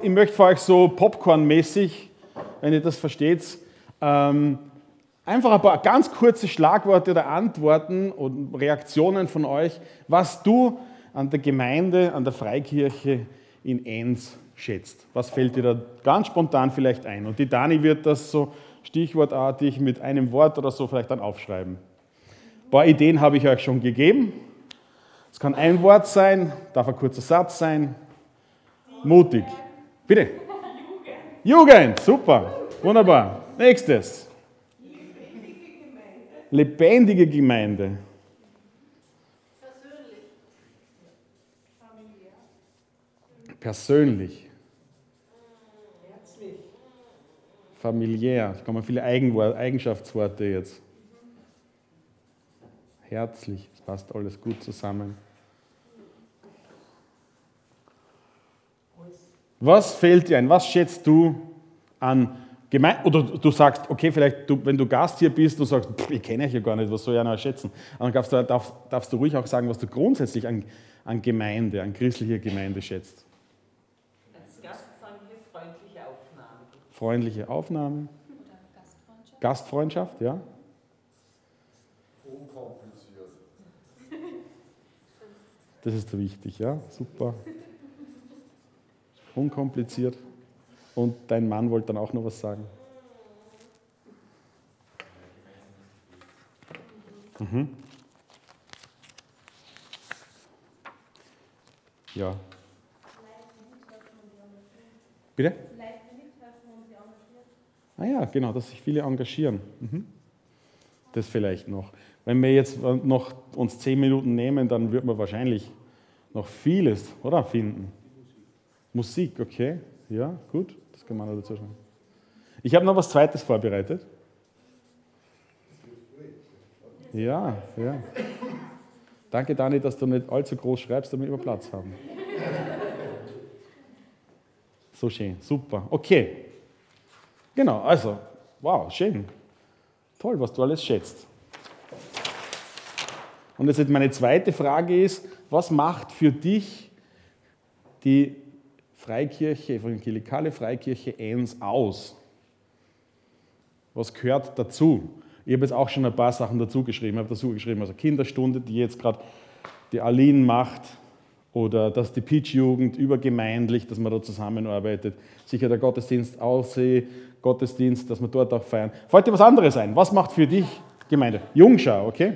Ich möchte für euch so Popcorn-mäßig, wenn ihr das versteht, ähm, einfach ein paar ganz kurze Schlagworte oder Antworten und Reaktionen von euch, was du an der Gemeinde, an der Freikirche in Enns schätzt. Was fällt dir da ganz spontan vielleicht ein? Und die Dani wird das so stichwortartig mit einem Wort oder so vielleicht dann aufschreiben. Ein paar Ideen habe ich euch schon gegeben. Es kann ein Wort sein, darf ein kurzer Satz sein. Mutig. Bitte. Jugend. Jugend, super. Wunderbar. Nächstes. Lebendige Gemeinde. Lebendige Gemeinde. Persönlich. Herzlich. Familiär. Da kommen viele Eigenschaftsworte jetzt. Herzlich. Das passt alles gut zusammen. Was fällt dir ein? Was schätzt du an Gemeinde? Oder du sagst, okay, vielleicht, du, wenn du Gast hier bist, du sagst, pff, ich kenne euch ja gar nicht, was soll ich noch schätzen? dann darfst du, darfst, darfst du ruhig auch sagen, was du grundsätzlich an, an Gemeinde, an christlicher Gemeinde schätzt. Als Gast sagen wir freundliche Aufnahme. Freundliche Aufnahme. Gastfreundschaft. Gastfreundschaft, ja. Unkompliziert. Das ist wichtig, ja. Super unkompliziert. Und dein Mann wollte dann auch noch was sagen. Mhm. Ja. Bitte? Ah ja, genau, dass sich viele engagieren. Mhm. Das vielleicht noch. Wenn wir jetzt noch uns zehn Minuten nehmen, dann wird man wahrscheinlich noch vieles, oder, finden. Musik, okay. Ja, gut, das kann man dazu schreiben. Ich habe noch was Zweites vorbereitet. Ja, ja. Danke, Dani, dass du nicht allzu groß schreibst, damit wir Platz haben. So schön, super. Okay. Genau, also, wow, schön. Toll, was du alles schätzt. Und jetzt meine zweite Frage ist, was macht für dich die Freikirche, evangelikale Freikirche Enns aus? Was gehört dazu? Ich habe jetzt auch schon ein paar Sachen dazu geschrieben. Habe dazu geschrieben, also Kinderstunde, die jetzt gerade die Aline macht, oder dass die Pitch-Jugend übergemeindlich, dass man da zusammenarbeitet. Sicher der Gottesdienst Aussee, Gottesdienst, dass wir dort auch feiern. Fällt dir was anderes ein? Was macht für dich Gemeinde? Jungschau, okay?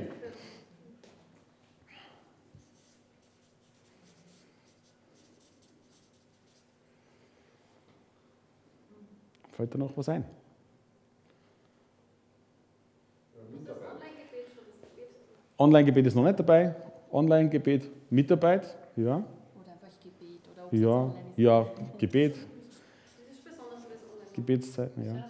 Fällt dir noch was ein? Online-Gebet ist noch nicht dabei. Online-Gebet, Mitarbeit, ja. Oder einfach Gebet. Oder ja, ja, Gebet. Gebetszeiten, ja.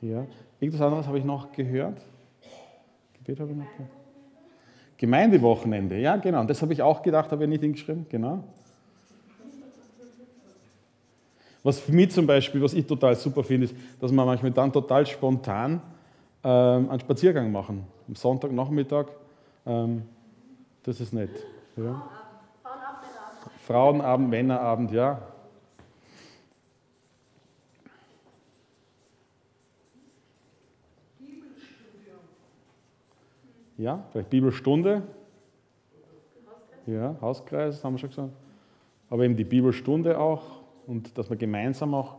Ja. Irgendwas anderes habe ich noch gehört. Gebet habe ich noch gehört. Gemeindewochenende, ja, genau. Und das habe ich auch gedacht, habe ich nicht hingeschrieben, genau. Was für mich zum Beispiel, was ich total super finde, ist, dass wir manchmal dann total spontan ähm, einen Spaziergang machen. Am Sonntagnachmittag. Ähm, das ist nett. Ja. Frauenabend, Frauenabend, Männerabend, ja. Ja, vielleicht Bibelstunde. Ja, Hauskreis, haben wir schon gesagt. Aber eben die Bibelstunde auch und dass man gemeinsam auch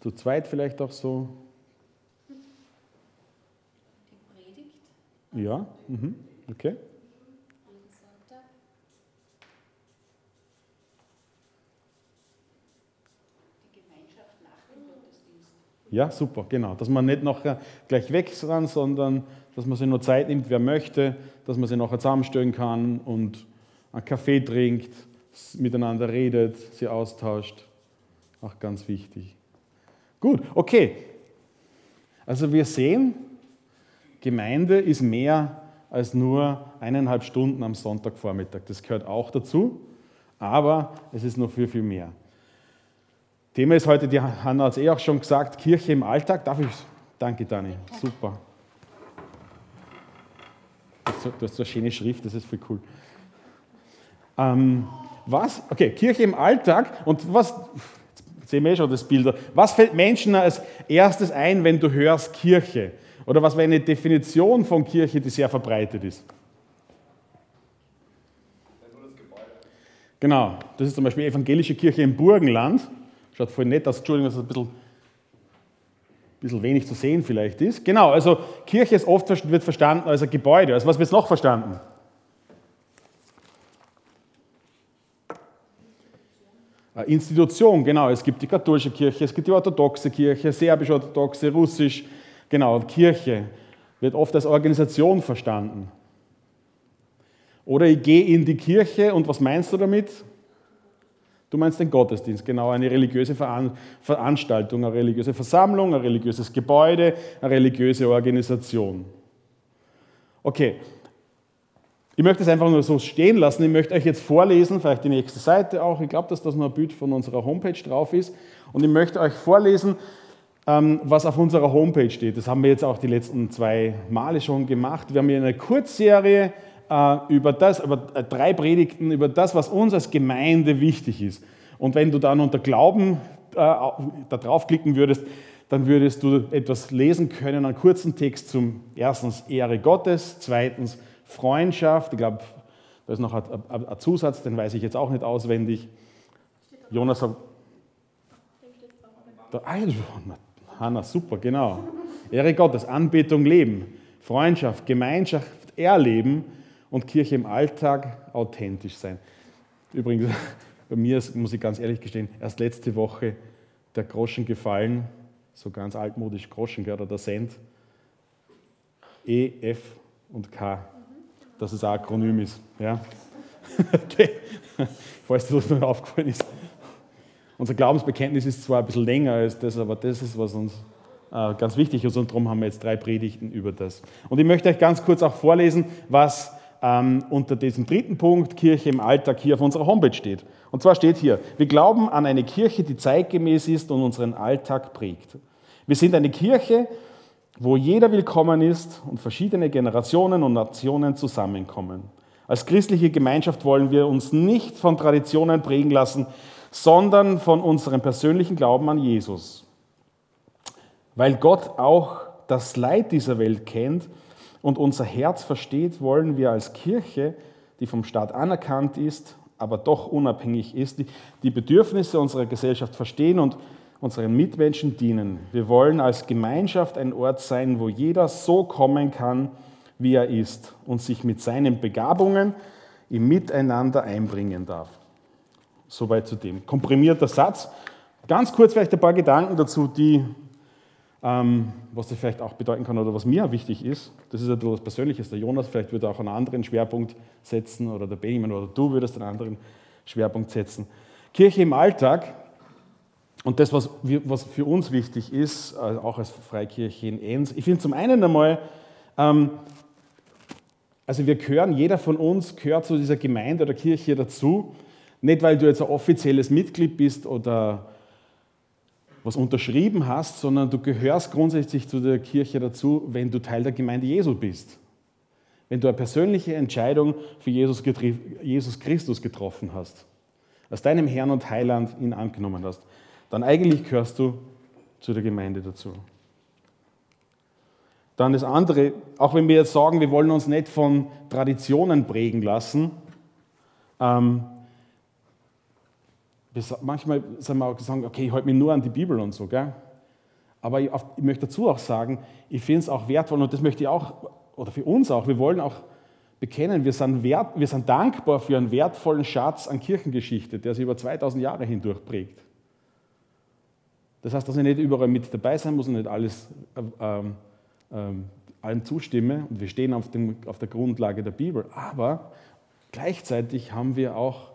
zu zweit vielleicht auch so. Die Predigt? Ja, mhm. okay. Ja, super, genau. Dass man nicht nachher gleich weg ist, sondern dass man sich nur Zeit nimmt, wer möchte, dass man sich nachher zusammenstellen kann und einen Kaffee trinkt miteinander redet, sie austauscht. Auch ganz wichtig. Gut, okay. Also wir sehen, Gemeinde ist mehr als nur eineinhalb Stunden am Sonntagvormittag. Das gehört auch dazu, aber es ist noch viel, viel mehr. Thema ist heute, die Hanna hat es eh auch schon gesagt, Kirche im Alltag. Darf ich? Danke, Dani. Super. Du hast so eine schöne Schrift, das ist viel cool. Ähm, was? Okay, Kirche im Alltag. Und was, jetzt sehen wir eh schon das Bild. Was fällt Menschen als erstes ein, wenn du hörst Kirche? Oder was wäre eine Definition von Kirche, die sehr verbreitet ist? Genau, das ist zum Beispiel evangelische Kirche im Burgenland. Schaut voll nett aus, Entschuldigung, dass es ein bisschen, bisschen wenig zu sehen vielleicht ist. Genau, also Kirche ist oft wird verstanden als ein Gebäude. Also was wird noch verstanden? Institution, genau. Es gibt die katholische Kirche, es gibt die orthodoxe Kirche, serbisch-orthodoxe, russisch, genau. Kirche wird oft als Organisation verstanden. Oder ich gehe in die Kirche und was meinst du damit? Du meinst den Gottesdienst, genau, eine religiöse Veranstaltung, eine religiöse Versammlung, ein religiöses Gebäude, eine religiöse Organisation. Okay, ich möchte es einfach nur so stehen lassen. Ich möchte euch jetzt vorlesen, vielleicht die nächste Seite auch. Ich glaube, dass das noch ein Bild von unserer Homepage drauf ist. Und ich möchte euch vorlesen, ähm, was auf unserer Homepage steht. Das haben wir jetzt auch die letzten zwei Male schon gemacht. Wir haben hier eine Kurzserie äh, über das, über äh, drei Predigten, über das, was uns als Gemeinde wichtig ist. Und wenn du dann unter Glauben äh, da draufklicken würdest, dann würdest du etwas lesen können, einen kurzen Text zum erstens Ehre Gottes, zweitens Freundschaft. Ich glaube, da ist noch ein, Zusatz, den weiß ich jetzt auch nicht auswendig. Jonas sagt, ah, Hanna, super, genau. Ehre Gottes, Anbetung, Leben, Freundschaft, Gemeinschaft, Erleben und Kirche im Alltag authentisch sein. Übrigens, bei mir ist, muss ich ganz ehrlich gestehen, erst letzte Woche der Groschen gefallen, so ganz altmodisch Groschen, oder der Cent. E, F und K, dass es ein Akronym ist. Ja? okay. Falls das noch aufgefallen ist. Unser Glaubensbekenntnis ist zwar ein bisschen länger als das, aber das ist, was uns äh, ganz wichtig ist und darum haben wir jetzt drei Predigten über das. Und ich möchte euch ganz kurz auch vorlesen, was ähm, unter diesem dritten Punkt Kirche im Alltag hier auf unserer Homepage steht. Und zwar steht hier, wir glauben an eine Kirche, die zeitgemäß ist und unseren Alltag prägt. Wir sind eine Kirche, wo jeder willkommen ist und verschiedene Generationen und Nationen zusammenkommen. Als christliche Gemeinschaft wollen wir uns nicht von Traditionen prägen lassen, sondern von unserem persönlichen Glauben an Jesus. Weil Gott auch das Leid dieser Welt kennt und unser Herz versteht, wollen wir als Kirche, die vom Staat anerkannt ist, aber doch unabhängig ist, die Bedürfnisse unserer Gesellschaft verstehen und unseren Mitmenschen dienen. Wir wollen als Gemeinschaft ein Ort sein, wo jeder so kommen kann, wie er ist und sich mit seinen Begabungen im Miteinander einbringen darf. Soweit zu dem. Komprimierter Satz. Ganz kurz vielleicht ein paar Gedanken dazu, die ähm, was das vielleicht auch bedeuten kann oder was mir wichtig ist, das ist etwas Persönliches. Der Jonas vielleicht würde auch einen anderen Schwerpunkt setzen oder der Benjamin oder du würdest einen anderen Schwerpunkt setzen. Kirche im Alltag und das, was, was für uns wichtig ist, äh, auch als Freikirche in Enns. Ich finde zum einen einmal, ähm, also wir gehören, jeder von uns gehört zu dieser Gemeinde oder Kirche dazu. Nicht, weil du jetzt ein offizielles Mitglied bist oder was unterschrieben hast, sondern du gehörst grundsätzlich zu der Kirche dazu, wenn du Teil der Gemeinde Jesu bist. Wenn du eine persönliche Entscheidung für Jesus, Jesus Christus getroffen hast, als deinem Herrn und Heiland ihn angenommen hast, dann eigentlich gehörst du zu der Gemeinde dazu. Dann das andere, auch wenn wir jetzt sagen, wir wollen uns nicht von Traditionen prägen lassen, ähm, manchmal sagen wir auch sagen, okay, ich halte mich nur an die Bibel und so, gell? Aber ich, ich möchte dazu auch sagen, ich finde es auch wertvoll und das möchte ich auch, oder für uns auch, wir wollen auch bekennen, wir sind, wert, wir sind dankbar für einen wertvollen Schatz an Kirchengeschichte, der sich über 2000 Jahre hindurch prägt. Das heißt, dass ich nicht überall mit dabei sein muss und nicht alles ähm, ähm, allem zustimme und wir stehen auf, dem, auf der Grundlage der Bibel, aber gleichzeitig haben wir auch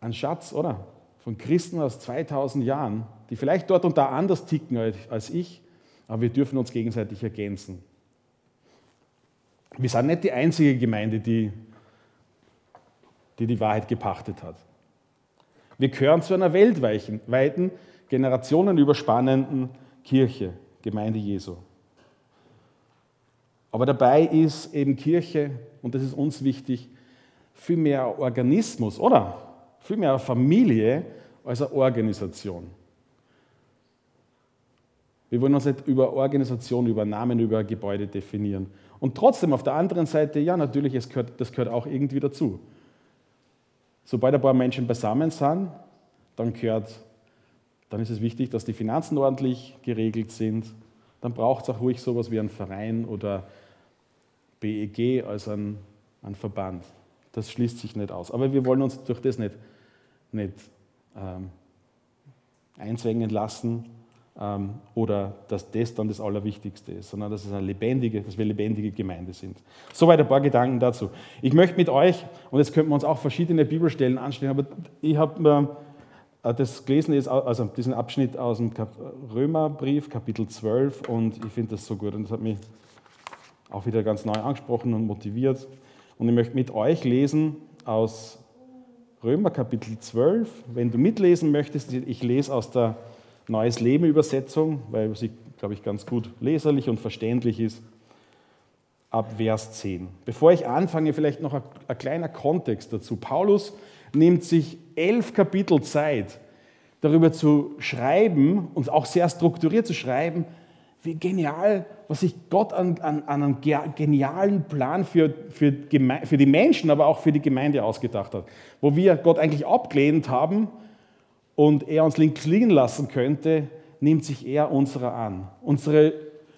ein Schatz, oder? Von Christen aus 2000 Jahren, die vielleicht dort und da anders ticken als ich, aber wir dürfen uns gegenseitig ergänzen. Wir sind nicht die einzige Gemeinde, die die, die Wahrheit gepachtet hat. Wir gehören zu einer weltweiten, generationenüberspannenden Kirche, Gemeinde Jesu. Aber dabei ist eben Kirche, und das ist uns wichtig, viel mehr Organismus, oder? Viel mehr Familie als eine Organisation. Wir wollen uns nicht über Organisation, über Namen, über Gebäude definieren. Und trotzdem auf der anderen Seite, ja, natürlich, es gehört, das gehört auch irgendwie dazu. Sobald ein paar Menschen beisammen sind, dann, gehört, dann ist es wichtig, dass die Finanzen ordentlich geregelt sind. Dann braucht es auch ruhig sowas wie einen Verein oder BEG als ein, ein Verband. Das schließt sich nicht aus. Aber wir wollen uns durch das nicht, nicht ähm, einzwängen lassen oder dass das dann das Allerwichtigste ist, sondern dass, es eine lebendige, dass wir lebendige Gemeinde sind. Soweit ein paar Gedanken dazu. Ich möchte mit euch, und jetzt könnten wir uns auch verschiedene Bibelstellen anstellen, aber ich habe mir äh, das gelesen, also diesen Abschnitt aus dem Römerbrief, Kapitel 12, und ich finde das so gut und das hat mich auch wieder ganz neu angesprochen und motiviert. Und ich möchte mit euch lesen aus Römer Kapitel 12. Wenn du mitlesen möchtest, ich lese aus der Neues Leben Übersetzung, weil sie, glaube ich, ganz gut leserlich und verständlich ist, ab Vers 10. Bevor ich anfange, vielleicht noch ein, ein kleiner Kontext dazu. Paulus nimmt sich elf Kapitel Zeit, darüber zu schreiben und auch sehr strukturiert zu schreiben, wie genial, was sich Gott an, an, an einem genialen Plan für, für, für die Menschen, aber auch für die Gemeinde ausgedacht hat. Wo wir Gott eigentlich abgelehnt haben und er uns links liegen lassen könnte, nimmt sich er unserer an. Unsere,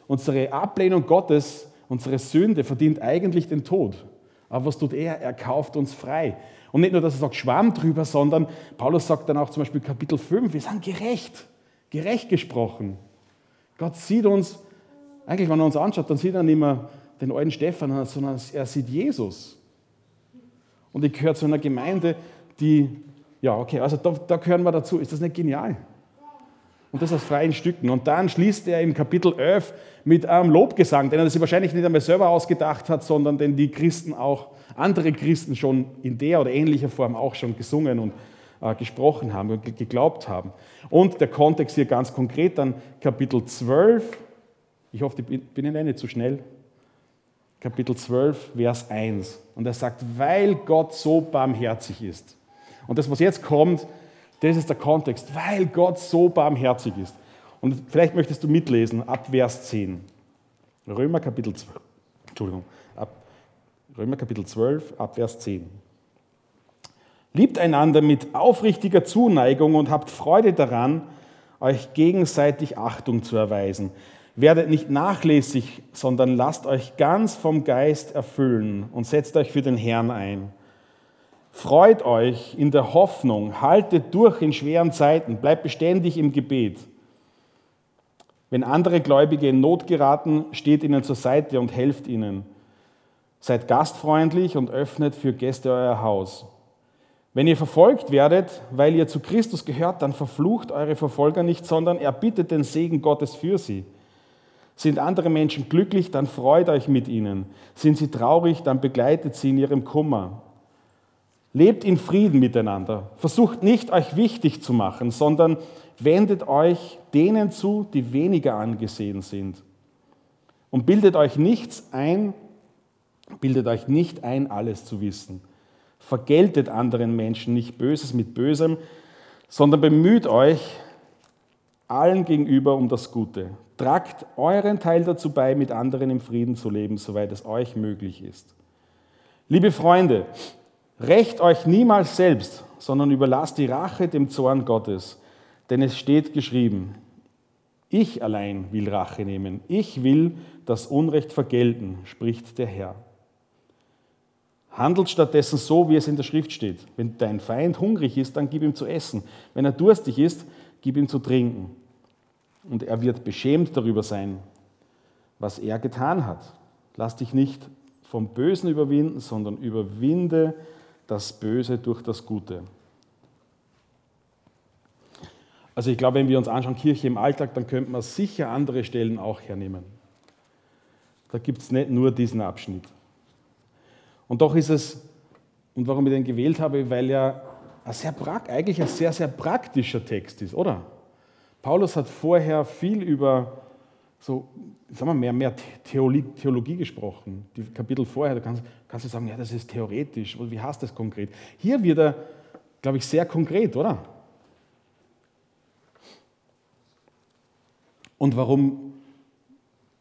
unsere Ablehnung Gottes, unsere Sünde verdient eigentlich den Tod. Aber was tut er? Er kauft uns frei. Und nicht nur, dass er sagt, Schwamm drüber, sondern Paulus sagt dann auch zum Beispiel Kapitel 5, wir sind gerecht, gerecht gesprochen. Gott sieht uns, eigentlich wenn er uns anschaut, dann sieht er nicht mehr den alten Stephan, sondern er sieht Jesus. Und ich gehöre zu einer Gemeinde, die ja, okay, also da, da gehören wir dazu. Ist das nicht genial? Und das aus freien Stücken. Und dann schließt er im Kapitel 11 mit einem Lobgesang, den er sich wahrscheinlich nicht einmal selber ausgedacht hat, sondern den die Christen auch, andere Christen schon in der oder ähnlicher Form auch schon gesungen und äh, gesprochen haben und geglaubt haben. Und der Kontext hier ganz konkret, dann Kapitel 12, ich hoffe, ich bin Ihnen nicht zu schnell. Kapitel 12, Vers 1. Und er sagt, weil Gott so barmherzig ist. Und das, was jetzt kommt, das ist der Kontext, weil Gott so barmherzig ist. Und vielleicht möchtest du mitlesen ab Vers 10. Römer Kapitel 12. Entschuldigung, ab Römer Kapitel 12, ab Vers 10. Liebt einander mit aufrichtiger Zuneigung und habt Freude daran, euch gegenseitig Achtung zu erweisen. Werdet nicht nachlässig, sondern lasst euch ganz vom Geist erfüllen und setzt euch für den Herrn ein. Freut euch in der Hoffnung, haltet durch in schweren Zeiten, bleibt beständig im Gebet. Wenn andere Gläubige in Not geraten, steht ihnen zur Seite und helft ihnen. Seid gastfreundlich und öffnet für Gäste euer Haus. Wenn ihr verfolgt werdet, weil ihr zu Christus gehört, dann verflucht eure Verfolger nicht, sondern erbittet den Segen Gottes für sie. Sind andere Menschen glücklich, dann freut euch mit ihnen. Sind sie traurig, dann begleitet sie in ihrem Kummer. Lebt in Frieden miteinander. Versucht nicht, euch wichtig zu machen, sondern wendet euch denen zu, die weniger angesehen sind. Und bildet euch nichts ein, bildet euch nicht ein, alles zu wissen. Vergeltet anderen Menschen nicht Böses mit Bösem, sondern bemüht euch allen gegenüber um das Gute. Tragt euren Teil dazu bei, mit anderen im Frieden zu leben, soweit es euch möglich ist. Liebe Freunde, Recht euch niemals selbst, sondern überlasst die Rache dem Zorn Gottes. Denn es steht geschrieben, ich allein will Rache nehmen, ich will das Unrecht vergelten, spricht der Herr. Handelt stattdessen so, wie es in der Schrift steht. Wenn dein Feind hungrig ist, dann gib ihm zu essen. Wenn er durstig ist, gib ihm zu trinken. Und er wird beschämt darüber sein, was er getan hat. Lass dich nicht vom Bösen überwinden, sondern überwinde das Böse durch das Gute. Also ich glaube, wenn wir uns anschauen, Kirche im Alltag, dann könnte man sicher andere Stellen auch hernehmen. Da gibt es nicht nur diesen Abschnitt. Und doch ist es, und warum ich den gewählt habe, weil er ein sehr, eigentlich ein sehr, sehr praktischer Text ist, oder? Paulus hat vorher viel über so, sagen wir, mehr, mehr Theologie, gesprochen. Die Kapitel vorher, da kannst, kannst du sagen, ja, das ist theoretisch. Wie heißt das konkret? Hier wird er, glaube ich, sehr konkret, oder? Und warum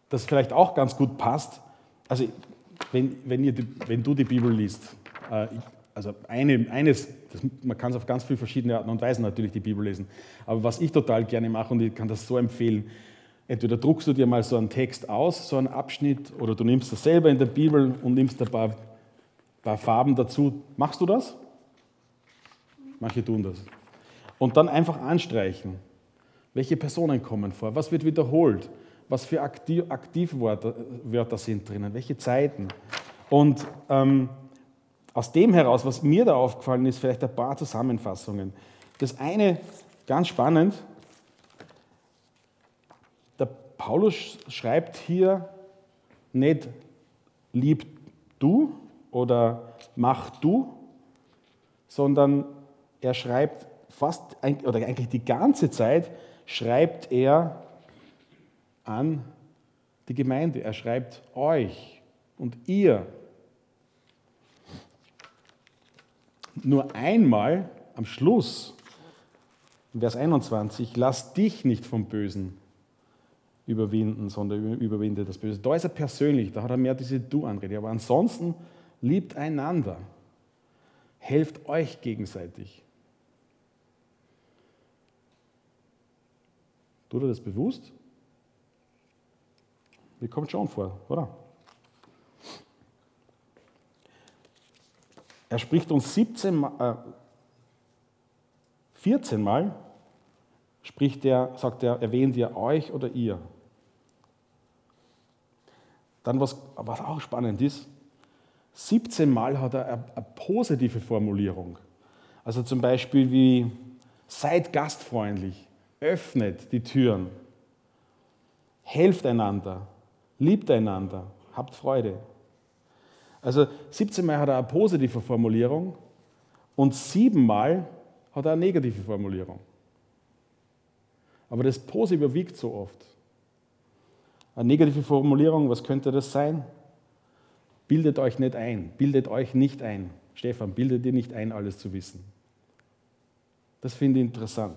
das vielleicht auch ganz gut passt, also wenn, wenn, ihr, wenn du die Bibel liest, äh, also eine, eines, das, man kann es auf ganz viele verschiedene Arten und Weisen natürlich die Bibel lesen, aber was ich total gerne mache und ich kann das so empfehlen, entweder druckst du dir mal so einen Text aus, so einen Abschnitt, oder du nimmst das selber in der Bibel und nimmst ein paar, paar Farben dazu. Machst du das? Manche tun das. Und dann einfach anstreichen. Welche Personen kommen vor? Was wird wiederholt? Was für Aktiv Aktivwörter Wörter sind drinnen? Welche Zeiten? Und ähm, aus dem heraus, was mir da aufgefallen ist, vielleicht ein paar Zusammenfassungen. Das eine, ganz spannend, Paulus schreibt hier nicht lieb du oder mach du, sondern er schreibt fast, oder eigentlich die ganze Zeit, schreibt er an die Gemeinde. Er schreibt euch und ihr. Nur einmal am Schluss, Vers 21, lass dich nicht vom Bösen überwinden, sondern überwinde das Böse. Da ist er persönlich, da hat er mehr diese Du-Anrede. Aber ansonsten liebt einander, helft euch gegenseitig. Tut er das bewusst? Mir kommt schon vor, oder? Er spricht uns 17 äh, 14 Mal, spricht er, sagt er, erwähnt ihr euch oder ihr. Dann, was, was auch spannend ist, 17 Mal hat er eine, positive Formulierung. Also zum Beispiel wie, seid gastfreundlich, öffnet die Türen, helft einander, liebt einander, habt Freude. Also 17 Mal hat er eine positive Formulierung und siebenmal hat er eine negative Formulierung. Aber das Positive überwiegt so oft. Eine negative Formulierung, was könnte das sein? Bildet euch nicht ein, bildet euch nicht ein. Stefan, bildet dir nicht ein, alles zu wissen. Das finde ich interessant.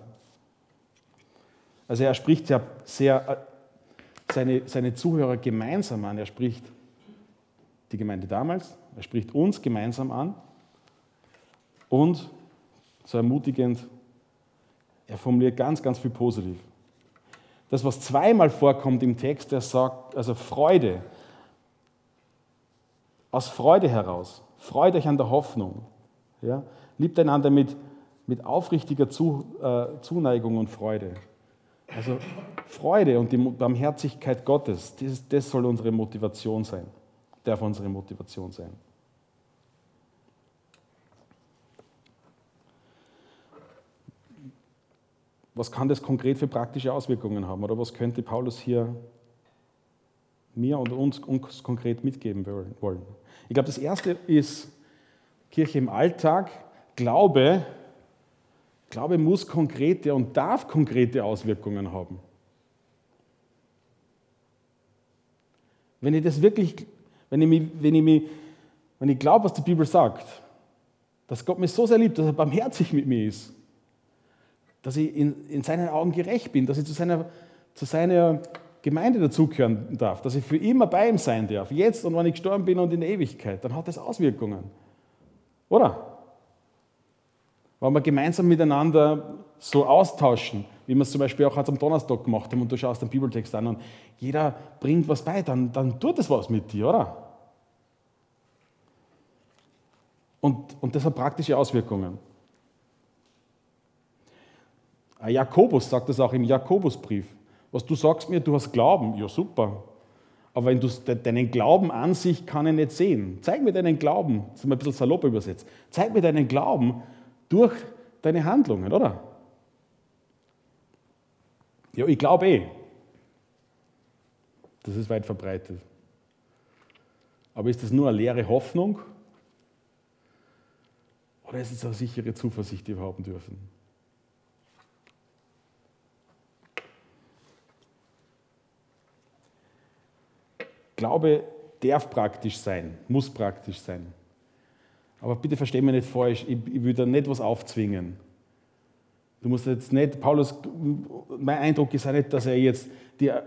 Also er spricht ja sehr äh, seine, seine Zuhörer gemeinsam an. Er spricht die Gemeinde damals, er spricht uns gemeinsam an und so ermutigend, er formuliert ganz, ganz viel positiv. Das, was zweimal vorkommt im Text, er sagt, also Freude, aus Freude heraus, freut euch an der Hoffnung, ja? liebt einander mit, mit aufrichtiger Zu, äh, Zuneigung und Freude. Also Freude und die Barmherzigkeit Gottes, das, das soll unsere Motivation sein, darf unsere Motivation sein. Was kann das konkret für praktische Auswirkungen haben? Oder was könnte Paulus hier mir und uns, uns konkret mitgeben wollen? Ich glaube, das Erste ist Kirche im Alltag. Glaube, Glaube muss konkrete und darf konkrete Auswirkungen haben. Wenn ich das wirklich, wenn ich, wenn ich, wenn ich glaube, was die Bibel sagt, dass Gott mich so sehr liebt, dass er barmherzig mit mir ist, dass ich in, in seinen Augen gerecht bin, dass ich zu seiner, zu seiner Gemeinde dazugehören darf, dass ich für immer bei ihm sein darf, jetzt und wenn ich gestorben bin und in der Ewigkeit, dann hat das Auswirkungen. Oder? Wenn wir gemeinsam miteinander so austauschen, wie wir es zum Beispiel auch am Donnerstag gemacht haben und du schaust den Bibeltext an und jeder bringt was bei, dann, dann tut das was mit dir, oder? Und, und das hat praktische Auswirkungen. Jakobus sagt das auch im Jakobusbrief. Was du sagst mir, du hast Glauben, ja super. Aber wenn du deinen Glauben an sich kann ich nicht sehen. Zeig mir deinen Glauben, das ist mal ein bisschen salopp übersetzt. Zeig mir deinen Glauben durch deine Handlungen, oder? Ja, ich glaube eh. Das ist weit verbreitet. Aber ist das nur eine leere Hoffnung? Oder ist es eine sichere Zuversicht, die wir haben dürfen? Glaube darf praktisch sein, muss praktisch sein. Aber bitte versteh mich nicht falsch, ich, ich will da nicht was aufzwingen. Du musst jetzt nicht, Paulus, mein Eindruck ist auch nicht, dass er jetzt dir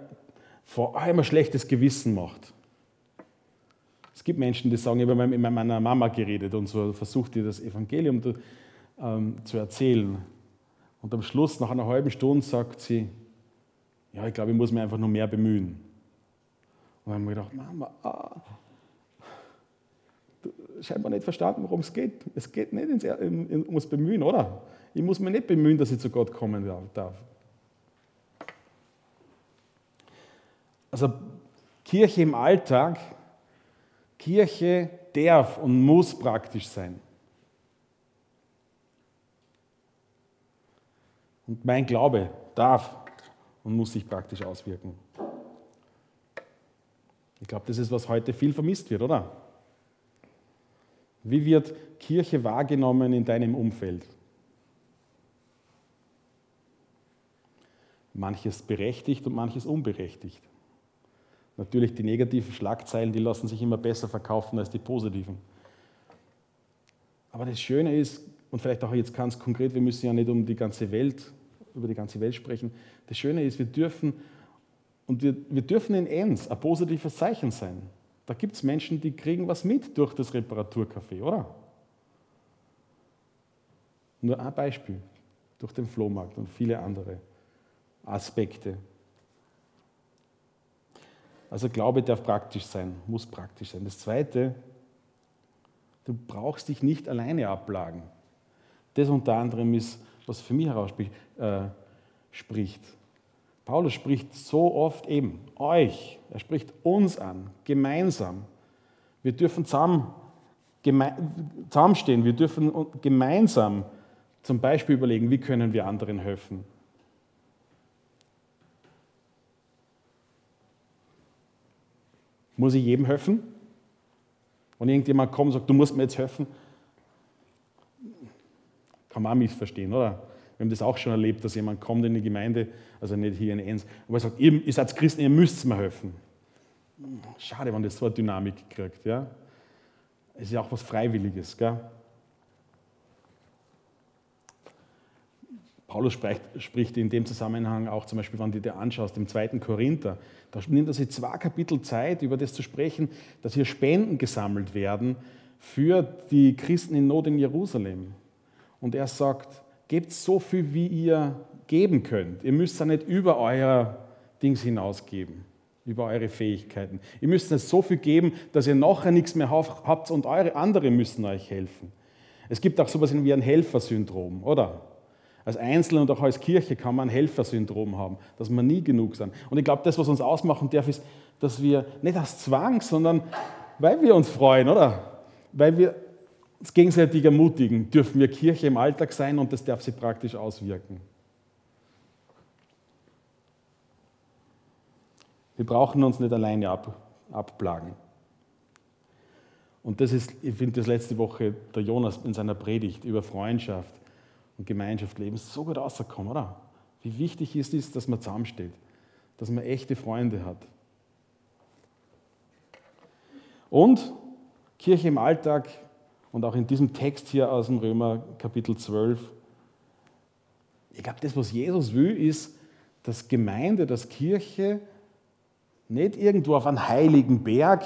vor allem ein schlechtes Gewissen macht. Es gibt Menschen, die sagen, ich habe mit meiner Mama geredet und so versucht ihr das Evangelium ähm, zu erzählen. Und am Schluss, nach einer halben Stunde, sagt sie, ja, ich glaube, ich muss mich einfach nur mehr bemühen. Und dann haben wir gedacht, Mama, ah, scheinbar nicht verstanden, worum es geht. Es geht nicht ins, in, ums Bemühen, oder? Ich muss mich nicht bemühen, dass ich zu Gott kommen darf. Also Kirche im Alltag, Kirche darf und muss praktisch sein. Und mein Glaube darf und muss sich praktisch auswirken. Ich glaube, das ist, was heute viel vermisst wird, oder? Wie wird Kirche wahrgenommen in deinem Umfeld? Manches berechtigt und manches unberechtigt. Natürlich die negativen Schlagzeilen, die lassen sich immer besser verkaufen als die positiven. Aber das Schöne ist, und vielleicht auch jetzt ganz konkret, wir müssen ja nicht um die ganze Welt, über die ganze Welt sprechen. Das Schöne ist, wir dürfen, und wir, wir dürfen in Enns ein positives Zeichen sein. Da gibt es Menschen, die kriegen was mit durch das Reparaturcafé, oder? Nur ein Beispiel, durch den Flohmarkt und viele andere Aspekte. Also Glaube darf praktisch sein, muss praktisch sein. Das Zweite, du brauchst dich nicht alleine ablagen. Das unter anderem ist, was für mich herausspricht. Äh, spricht. Paulus spricht so oft eben euch, er spricht uns an, gemeinsam. Wir dürfen zusammen, zusammenstehen, wir dürfen gemeinsam zum Beispiel überlegen, wie können wir anderen helfen. Muss ich jedem helfen? Wenn irgendjemand kommt und sagt, du musst mir jetzt helfen, kann man auch missverstehen, oder? Wir haben das auch schon erlebt, dass jemand kommt in die Gemeinde, also nicht hier in Enns, aber er sagt, ihr, ihr seid Christen, ihr müsst mir helfen. Schade, wenn das so eine Dynamik kriegt. Ja? Es ist ja auch was Freiwilliges. Gell? Paulus spricht, spricht, in dem Zusammenhang auch zum Beispiel, wenn du dir anschaust, im zweiten Korinther, da nimmt er sich zwei Kapitel Zeit, über das zu sprechen, dass hier Spenden gesammelt werden für die Christen in Not in Jerusalem. Und er sagt, gebt so viel, wie ihr geben könnt. Ihr müsst ja nicht über euer Dings hinausgeben, über eure Fähigkeiten. Ihr müsst nicht so viel geben, dass ihr nachher nichts mehr habt und eure andere müssen euch helfen. Es gibt auch sowas wie ein Helfersyndrom, oder? Als Einzelne und auch als Kirche kann man ein Helfersyndrom haben, dass wir nie genug sind. Und ich glaube, das, was uns ausmachen darf, ist, dass wir nicht aus Zwang, sondern weil wir uns freuen, oder? Weil wir uns gegenseitig ermutigen, dürfen wir Kirche im Alltag sein und das darf sich praktisch auswirken. Wir brauchen uns nicht alleine ab, abplagen. Und das ist, ich finde, das letzte Woche der Jonas in seiner Predigt über Freundschaft und Gemeinschaft leben so gut rausgekommen, oder? Wie wichtig ist es, dass man zusammensteht, dass man echte Freunde hat. Und Kirche im Alltag und auch in diesem Text hier aus dem Römer Kapitel 12. Ich glaube, das, was Jesus will, ist, dass Gemeinde, dass Kirche nicht irgendwo auf einen heiligen Berg,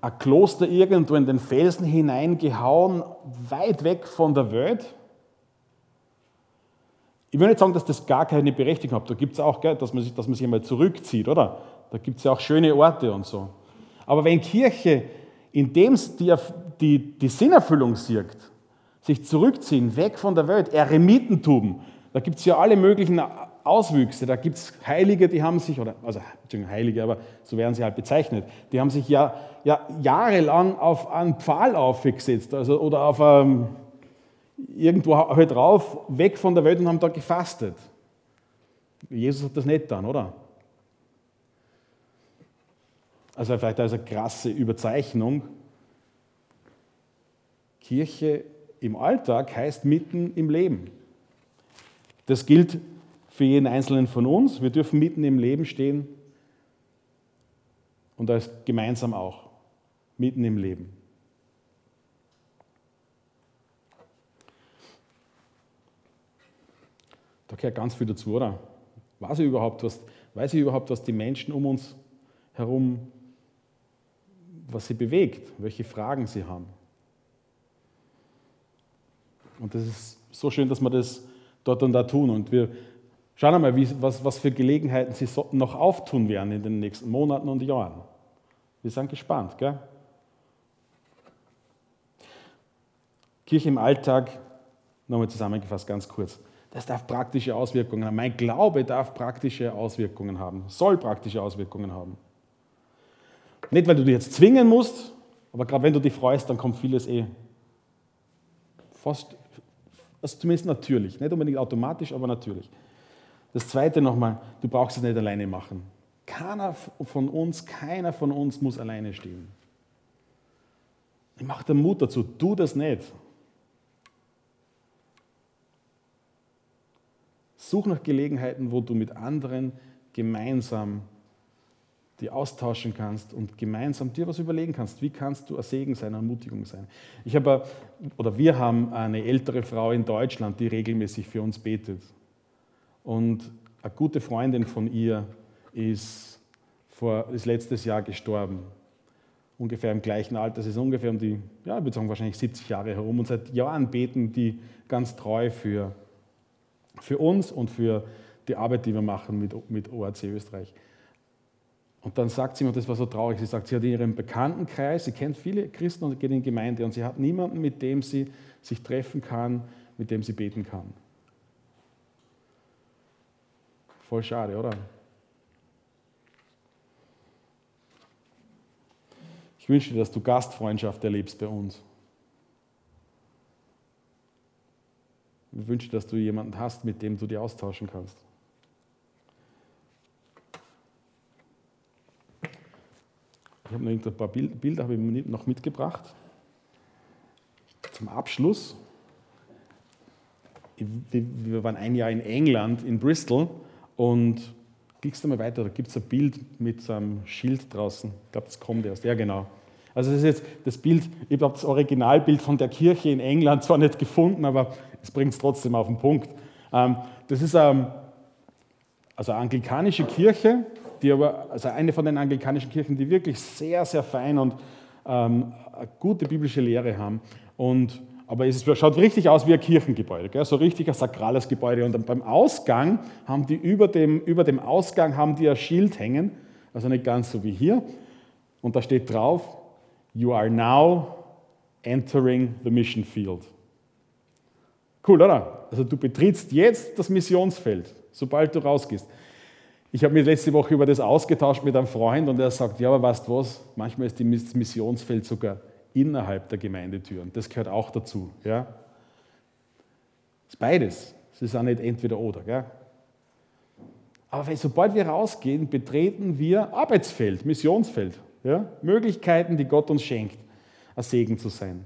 ein Kloster irgendwo in den Felsen hineingehauen, weit weg von der Welt. Ich will nicht sagen, dass das gar keine Berechtigung hat. Da gibt es auch, dass man, sich, dass man sich einmal zurückzieht, oder? Da gibt es ja auch schöne Orte und so. Aber wenn Kirche indem es die, die, die Sinnerfüllung sieht, sich zurückziehen, weg von der Welt, Eremitentum, da gibt es ja alle möglichen Auswüchse. Da gibt es Heilige, die haben sich, oder, also Heilige, aber so werden sie halt bezeichnet, die haben sich ja, ja jahrelang auf einen Pfahl aufgesetzt also, oder auf ähm, irgendwo halt drauf, weg von der Welt und haben da gefastet. Jesus hat das nicht getan, oder? also vielleicht als eine krasse Überzeichnung, Kirche im Alltag heißt mitten im Leben. Das gilt für jeden Einzelnen von uns. Wir dürfen mitten im Leben stehen. und als gemeinsam auch, mitten im Leben. Da gehört ganz viel dazu, oder? Weiß ich überhaupt, was, weiß ich überhaupt, was die Menschen um uns herum, was sie bewegt, welche Fragen sie haben? Und das ist so schön, dass wir das dort und da tun. Und wir schauen einmal, wie, was, was für Gelegenheiten sie noch auftun werden in den nächsten Monaten und Jahren. Wir sind gespannt. Gell? Kirche im Alltag, nochmal zusammengefasst ganz kurz. Das darf praktische Auswirkungen haben. Mein Glaube darf praktische Auswirkungen haben, soll praktische Auswirkungen haben. Nicht, weil du dich jetzt zwingen musst, aber gerade wenn du dich freust, dann kommt vieles eh fast, also zumindest natürlich. Nicht unbedingt automatisch, aber natürlich. Das Zweite nochmal, du brauchst es nicht alleine machen. Keiner von uns, keiner von uns muss alleine stehen. Ich mache dir Mut dazu, tu das nicht. Such nach Gelegenheiten, wo du mit anderen gemeinsam die austauschen kannst und gemeinsam dir was überlegen kannst. Wie kannst du ein Segen sein, eine Ermutigung sein? Ich habe, oder wir haben eine ältere Frau in Deutschland, die regelmäßig für uns betet. Und eine gute Freundin von ihr ist, vor, ist letztes Jahr gestorben. Ungefähr im gleichen Alter. Sie ist ungefähr um die, ja, ich würde sagen, wahrscheinlich 70 Jahre herum. Und seit Jahren beten die ganz treu für für uns und für die Arbeit, die wir machen mit, mit OAC Österreich. Und dann sagt sie mir, das war so traurig, sie sagt, sie hat in ihrem Bekanntenkreis, sie kennt viele Christen und geht in die Gemeinde und sie hat niemanden, mit dem sie sich treffen kann, mit dem sie beten kann. Voll schade, oder? Ich wünsche dir, dass du Gastfreundschaft erlebst bei uns. Ich wünsche, dass du jemanden hast, mit dem du dich austauschen kannst. Ich habe noch ein paar Bilder habe ich noch mitgebracht. Zum Abschluss. Wir waren ein Jahr in England, in Bristol, und klickst du mal weiter, da gibt es ein Bild mit so einem Schild draußen. Ich glaube, das kommt erst. Ja, genau. Also das ist jetzt das Bild, ich habe das Originalbild von der Kirche in England zwar nicht gefunden, aber es bringt es trotzdem auf den Punkt. Ähm, das ist ähm, also eine anglikanische Kirche, die aber, also eine von den anglikanischen Kirchen, die wirklich sehr, sehr fein und ähm, gute biblische Lehre haben. Und, aber es schaut richtig aus wie ein Kirchengebäude, gell? so richtig ein sakrales Gebäude. Und beim Ausgang haben die über dem, über dem Ausgang haben die ein Schild hängen, also nicht ganz so wie hier. Und da steht drauf, You are now entering the mission field. Cool, oder? Also du betrittst jetzt das Missionsfeld, sobald du rausgehst. Ich habe mich letzte Woche über das ausgetauscht mit einem Freund und er sagt, ja, aber weißt du was, manchmal ist das Missionsfeld sogar innerhalb der Gemeindetüren. Das gehört auch dazu. Ja? Das ist beides. Es ist auch nicht entweder oder. Gell? Aber sobald wir rausgehen, betreten wir Arbeitsfeld, Missionsfeld. Ja? Möglichkeiten, die Gott uns schenkt, ein Segen zu sein.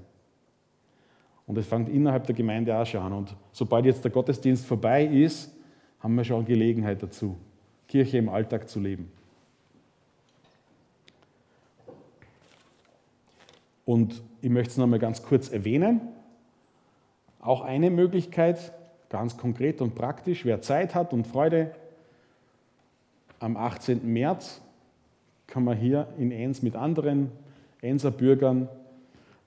Und es fängt innerhalb der Gemeinde auch schon an. Und sobald jetzt der Gottesdienst vorbei ist, haben wir schon Gelegenheit dazu, Kirche im Alltag zu leben. Und ich möchte es nochmal ganz kurz erwähnen. Auch eine Möglichkeit, ganz konkret und praktisch, wer Zeit hat und Freude, am 18. März kann man hier in Enns mit anderen Enser Bürgern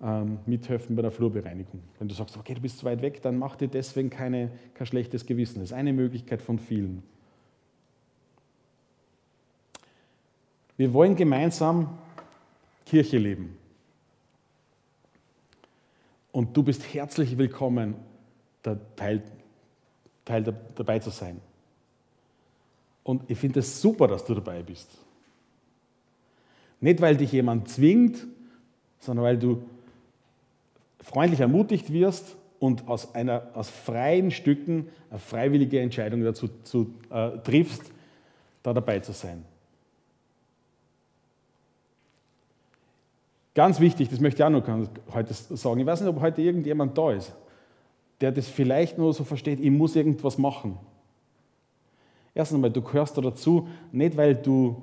ähm, mithelfen bei der Flurbereinigung. Wenn du sagst, okay, du bist zu weit weg, dann mach dir deswegen keine, kein schlechtes Gewissen. Das ist eine Möglichkeit von vielen. Wir wollen gemeinsam Kirche leben. Und du bist herzlich willkommen, Teil, Teil dabei zu sein. Und ich finde es super, dass du dabei bist. Nicht, weil dich jemand zwingt, sondern weil du freundlich ermutigt wirst und aus, einer, aus freien Stücken eine freiwillige Entscheidung dazu zu, äh, triffst, da dabei zu sein. Ganz wichtig, das möchte ich auch noch heute sagen. Ich weiß nicht, ob heute irgendjemand da ist, der das vielleicht nur so versteht, ich muss irgendwas machen. Erstens einmal, du gehörst da dazu, nicht weil du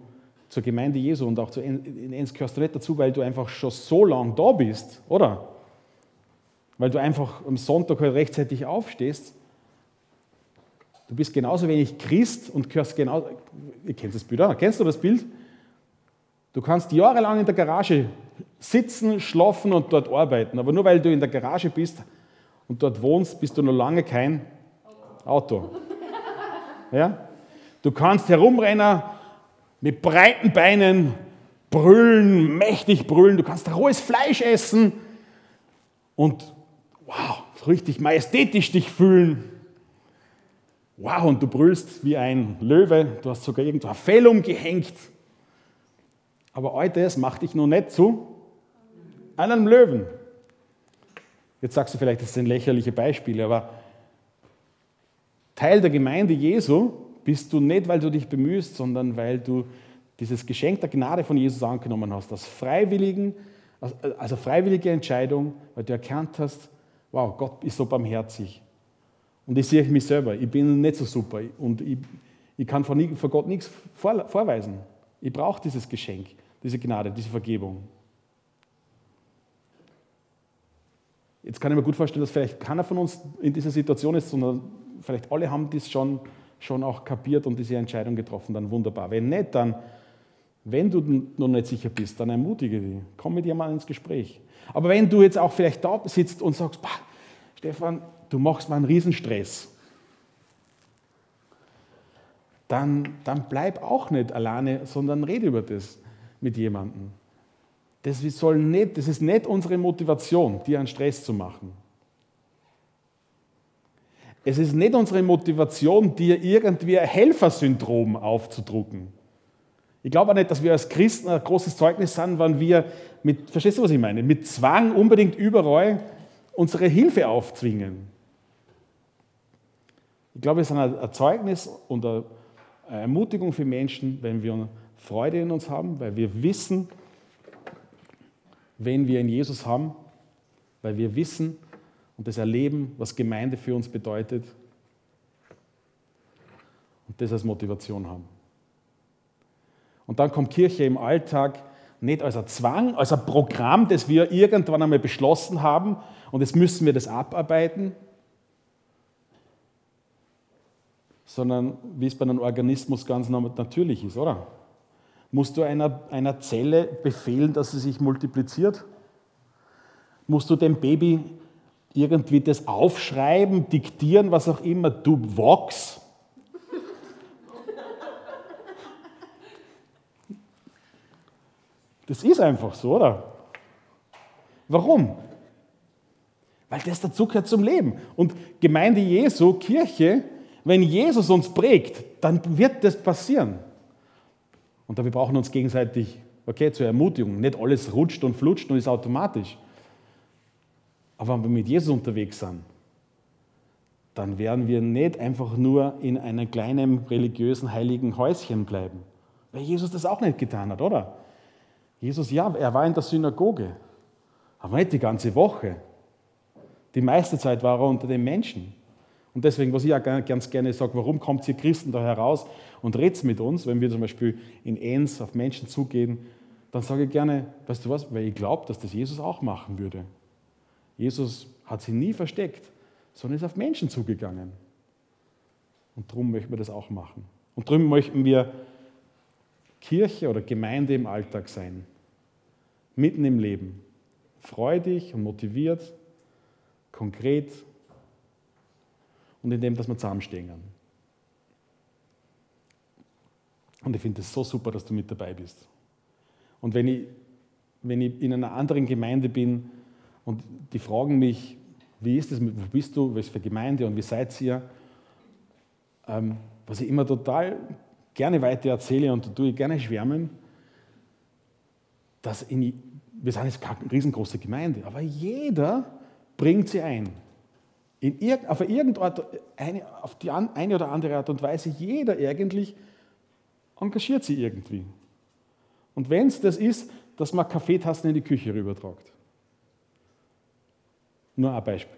zur Gemeinde Jesu und auch zu in Enns gehörst du nicht dazu, weil du einfach schon so lange da bist, oder? Weil du einfach am Sonntag halt rechtzeitig aufstehst. Du bist genauso wenig Christ und gehörst genau. Ihr kennt das Bild, oder? Kennst du das Bild? Du kannst jahrelang in der Garage sitzen, schlafen und dort arbeiten, aber nur weil du in der Garage bist und dort wohnst, bist du noch lange kein Auto. Ja? Du kannst herumrennen mit breiten Beinen, brüllen, mächtig brüllen, du kannst rohes Fleisch essen und wow, richtig majestätisch dich fühlen. Wow, und du brüllst wie ein Löwe, du hast sogar irgendwo ein Fell umgehängt. Aber all das macht dich noch nicht zu einem Löwen. Jetzt sagst du vielleicht, das sind lächerliche Beispiele, aber Teil der Gemeinde Jesu bist du nicht, weil du dich bemühst, sondern weil du dieses Geschenk der Gnade von Jesus angenommen hast, als, freiwilligen, also freiwillige Entscheidung, weil du erkannt hast, wow, Gott ist so barmherzig. Und ich sehe mich selber, ich bin nicht so super und ich, ich kann vor, Gott nichts vor, vorweisen. Ich brauche dieses Geschenk, diese Gnade, diese Vergebung. Jetzt kann ich mir gut vorstellen, dass vielleicht keiner von uns in dieser Situation ist, sondern vielleicht alle haben das schon, schon auch kapiert und diese Entscheidung getroffen, dann wunderbar. Wenn nicht, dann, wenn du noch nicht sicher bist, dann ermutige dich, komm mit jemandem ins Gespräch. Aber wenn du jetzt auch vielleicht da sitzt und sagst, bah, Stefan, du machst mal einen Riesenstress, dann, dann bleib auch nicht alleine, sondern rede über das mit jemandem. Das, soll nicht, das ist nicht unsere Motivation, dir einen Stress zu machen. Es ist nicht unsere Motivation, dir irgendwie ein Helfersyndrom aufzudrucken. Ich glaube auch nicht, dass wir als Christen ein großes Zeugnis sind, wenn wir mit, verstehst du, was ich meine, mit Zwang unbedingt überall unsere Hilfe aufzwingen. Ich glaube, es ist ein Zeugnis und eine Ermutigung für Menschen, wenn wir Freude in uns haben, weil wir wissen, wenn wir in Jesus haben, weil wir wissen und das erleben, was Gemeinde für uns bedeutet und das als Motivation haben. Und dann kommt Kirche im Alltag nicht als ein Zwang, als ein Programm, das wir irgendwann einmal beschlossen haben und jetzt müssen wir das abarbeiten, sondern wie es bei einem Organismus ganz natürlich ist, oder? Musst du einer, einer Zelle befehlen, dass sie sich multipliziert? Musst du dem Baby irgendwie das aufschreiben, diktieren, was auch immer, du Vox? Das ist einfach so, oder? Warum? Weil das dazu gehört zum Leben. Und Gemeinde Jesu, Kirche, wenn Jesus uns prägt, dann wird das passieren. Und wir brauchen uns gegenseitig, okay, zur Ermutigung. Nicht alles rutscht und flutscht und ist automatisch. Aber wenn wir mit Jesus unterwegs sind, dann werden wir nicht einfach nur in einem kleinen religiösen heiligen Häuschen bleiben. Weil Jesus das auch nicht getan hat, oder? Jesus, ja, er war in der Synagoge, aber nicht die ganze Woche. Die meiste Zeit war er unter den Menschen. Und deswegen, was ich auch ganz gerne sage, warum kommt ihr Christen da heraus und redet mit uns, wenn wir zum Beispiel in Ens auf Menschen zugehen, dann sage ich gerne, weißt du was, weil ich glaube, dass das Jesus auch machen würde. Jesus hat sie nie versteckt, sondern ist auf Menschen zugegangen. Und darum möchten wir das auch machen. Und darum möchten wir Kirche oder Gemeinde im Alltag sein, mitten im Leben, freudig und motiviert, konkret und in dem, dass wir zusammenstehen. Und ich finde es so super, dass du mit dabei bist. Und wenn ich, wenn ich in einer anderen Gemeinde bin und die fragen mich, wie ist es, wo bist du, was für Gemeinde und wie seid ihr, ähm, was ich immer total gerne weiter erzähle und da tue ich gerne schwärmen, dass in, wir sind jetzt keine riesengroße Gemeinde, aber jeder bringt sie ein. In irg auf, eine, auf die eine oder andere Art und Weise, jeder eigentlich engagiert sie irgendwie. Und wenn es das ist, dass man Kaffeetassen in die Küche rübertragt. Nur ein Beispiel.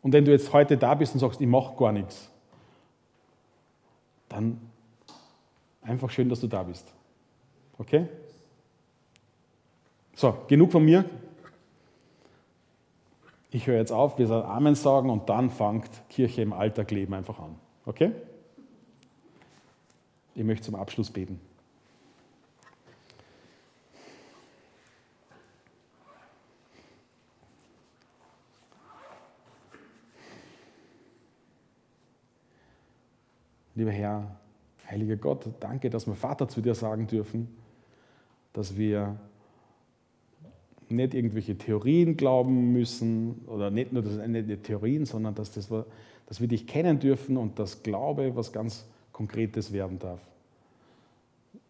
Und wenn du jetzt heute da bist und sagst, ich mache gar nichts, dann einfach schön, dass du da bist. Okay? So, genug von mir. Ich höre jetzt auf, wir sollen Amen sagen und dann fängt Kirche im Alltag leben einfach an. Okay? Ich möchte zum Abschluss beten. Lieber Herr, heiliger Gott, danke, dass wir Vater zu dir sagen dürfen, dass wir nicht irgendwelche Theorien glauben müssen oder nicht nur das nicht Theorien, sondern dass, das, dass wir dich kennen dürfen und dass Glaube was ganz Konkretes werden darf.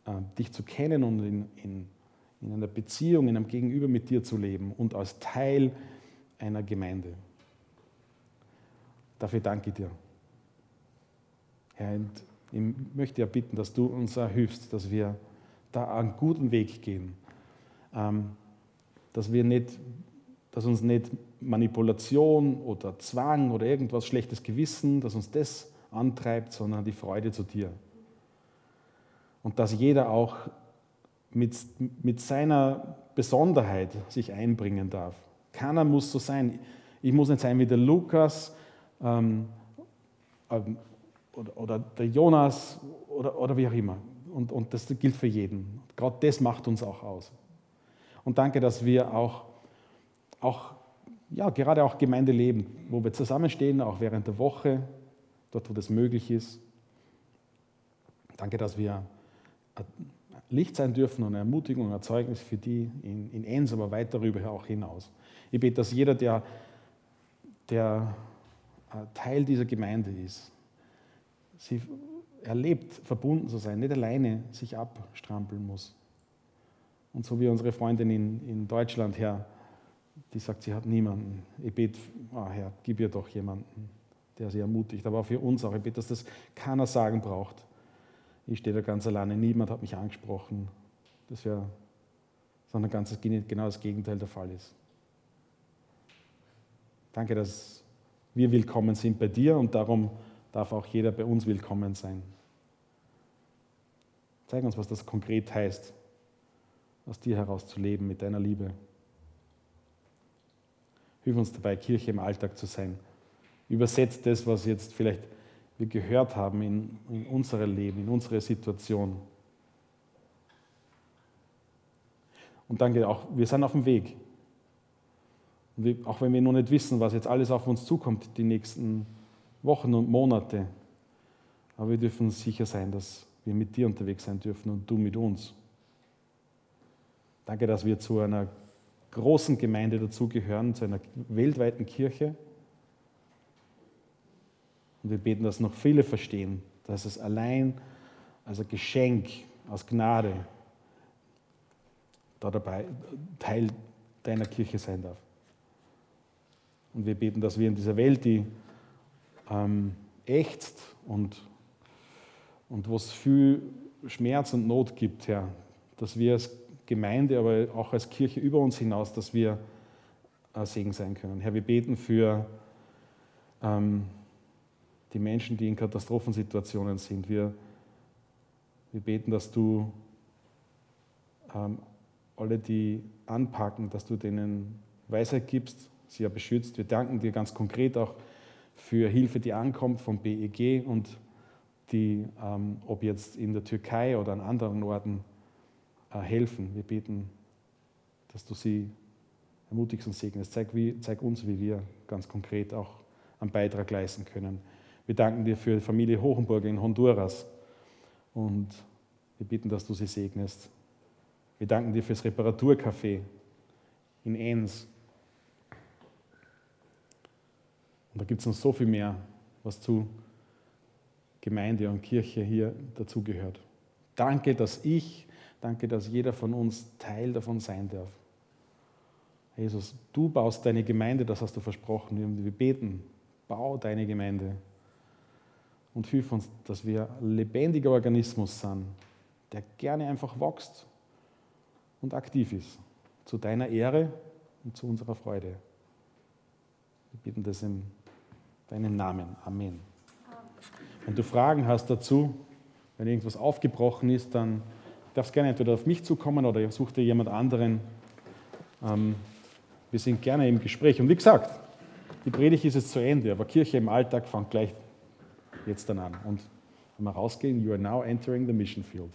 Äh, dich zu kennen und in, in, in einer Beziehung, in einem Gegenüber mit dir zu leben und als Teil einer Gemeinde. Dafür danke ich dir. Herr, und ich möchte ja bitten, dass du uns hilfst, dass wir da einen guten Weg gehen. Ähm, dass, wir nicht, dass uns nicht Manipulation oder Zwang oder irgendwas schlechtes Gewissen, dass uns das antreibt, sondern die Freude zu dir. Und dass jeder auch mit, mit seiner Besonderheit sich einbringen darf. Keiner muss so sein. Ich muss nicht sein wie der Lukas, ähm, ähm oder, oder der Jonas oder, oder wie auch immer. Und, und das gilt für jeden. Gerade das macht uns auch aus. Und danke, dass wir auch, auch ja, gerade auch Gemeinde leben, wo wir zusammenstehen, auch während der Woche, dort, wo das möglich ist. Danke, dass wir Licht sein dürfen und Ermutigung und Erzeugnis für die in, in Enns, aber weit darüber auch hinaus. Ich bete, dass jeder, der, der äh, Teil dieser Gemeinde ist, sie erlebt, verbunden zu sein, nicht alleine sich abstrampeln muss. Und so wie unsere Freundin in, in Deutschland, Herr, die sagt, sie hat niemanden. Ich bete, oh Herr, gib ihr doch jemanden, der sie ermutigt. Aber für uns auch. Ich bete, dass das keiner sagen braucht. Ich stehe da ganz alleine, niemand hat mich angesprochen. Das wäre, sondern ganz genau das Gegenteil der Fall ist. Danke, dass wir willkommen sind bei dir und darum darf auch jeder bei uns willkommen sein. Zeig uns, was das konkret heißt, aus dir heraus zu leben mit deiner Liebe. Hilf uns dabei, Kirche im Alltag zu sein. Übersetzt das, was jetzt vielleicht wir gehört haben in, in unser Leben, in unsere Situation. Und danke auch, wir sind auf dem Weg. Wir, auch wenn wir noch nicht wissen, was jetzt alles auf uns zukommt, die nächsten Wochen und Monate. Aber wir dürfen sicher sein, dass wir mit dir unterwegs sein dürfen und du mit uns. Danke, dass wir zu einer großen Gemeinde dazugehören, zu einer weltweiten Kirche. Und wir beten, dass noch viele verstehen, dass es allein als ein Geschenk aus Gnade da dabei Teil deiner Kirche sein darf. Und wir beten, dass wir in dieser Welt, die ähm, ächzt und, und wo es viel Schmerz und Not gibt, Herr, dass wir als Gemeinde, aber auch als Kirche über uns hinaus, dass wir Segen sein können. Herr, wir beten für ähm, die Menschen, die in Katastrophensituationen sind. Wir, wir beten, dass du ähm, alle, die anpacken, dass du denen Weisheit gibst, sie ja beschützt. Wir danken dir ganz konkret auch für Hilfe, die ankommt vom BEG und die, ähm, ob jetzt in der Türkei oder an anderen Orten, helfen. Wir beten, dass du sie ermutigst und segnest. Zeig, wie, zeig uns, wie wir ganz konkret auch einen Beitrag leisten können. Wir danken dir für die Familie Hochenburger in Honduras und wir bitten, dass du sie segnest. Wir danken dir fürs Reparaturcafé in Enns Und da gibt es noch so viel mehr, was zu Gemeinde und Kirche hier dazugehört. Danke, dass ich, danke, dass jeder von uns Teil davon sein darf. Jesus, du baust deine Gemeinde, das hast du versprochen. Wir beten, bau deine Gemeinde und hilf uns, dass wir lebendiger Organismus sind, der gerne einfach wächst und aktiv ist, zu deiner Ehre und zu unserer Freude. Wir bitten das im deinen Namen. Amen. Wenn du Fragen hast dazu, wenn irgendwas aufgebrochen ist, dann darfst gerne entweder auf mich zukommen oder ihr sucht dir jemand anderen. Ähm, wir sind gerne im Gespräch. Und wie gesagt, die Predigt ist jetzt zu Ende, aber Kirche im Alltag fängt gleich jetzt dann an. Und wenn wir rausgehen, you are now entering the mission field.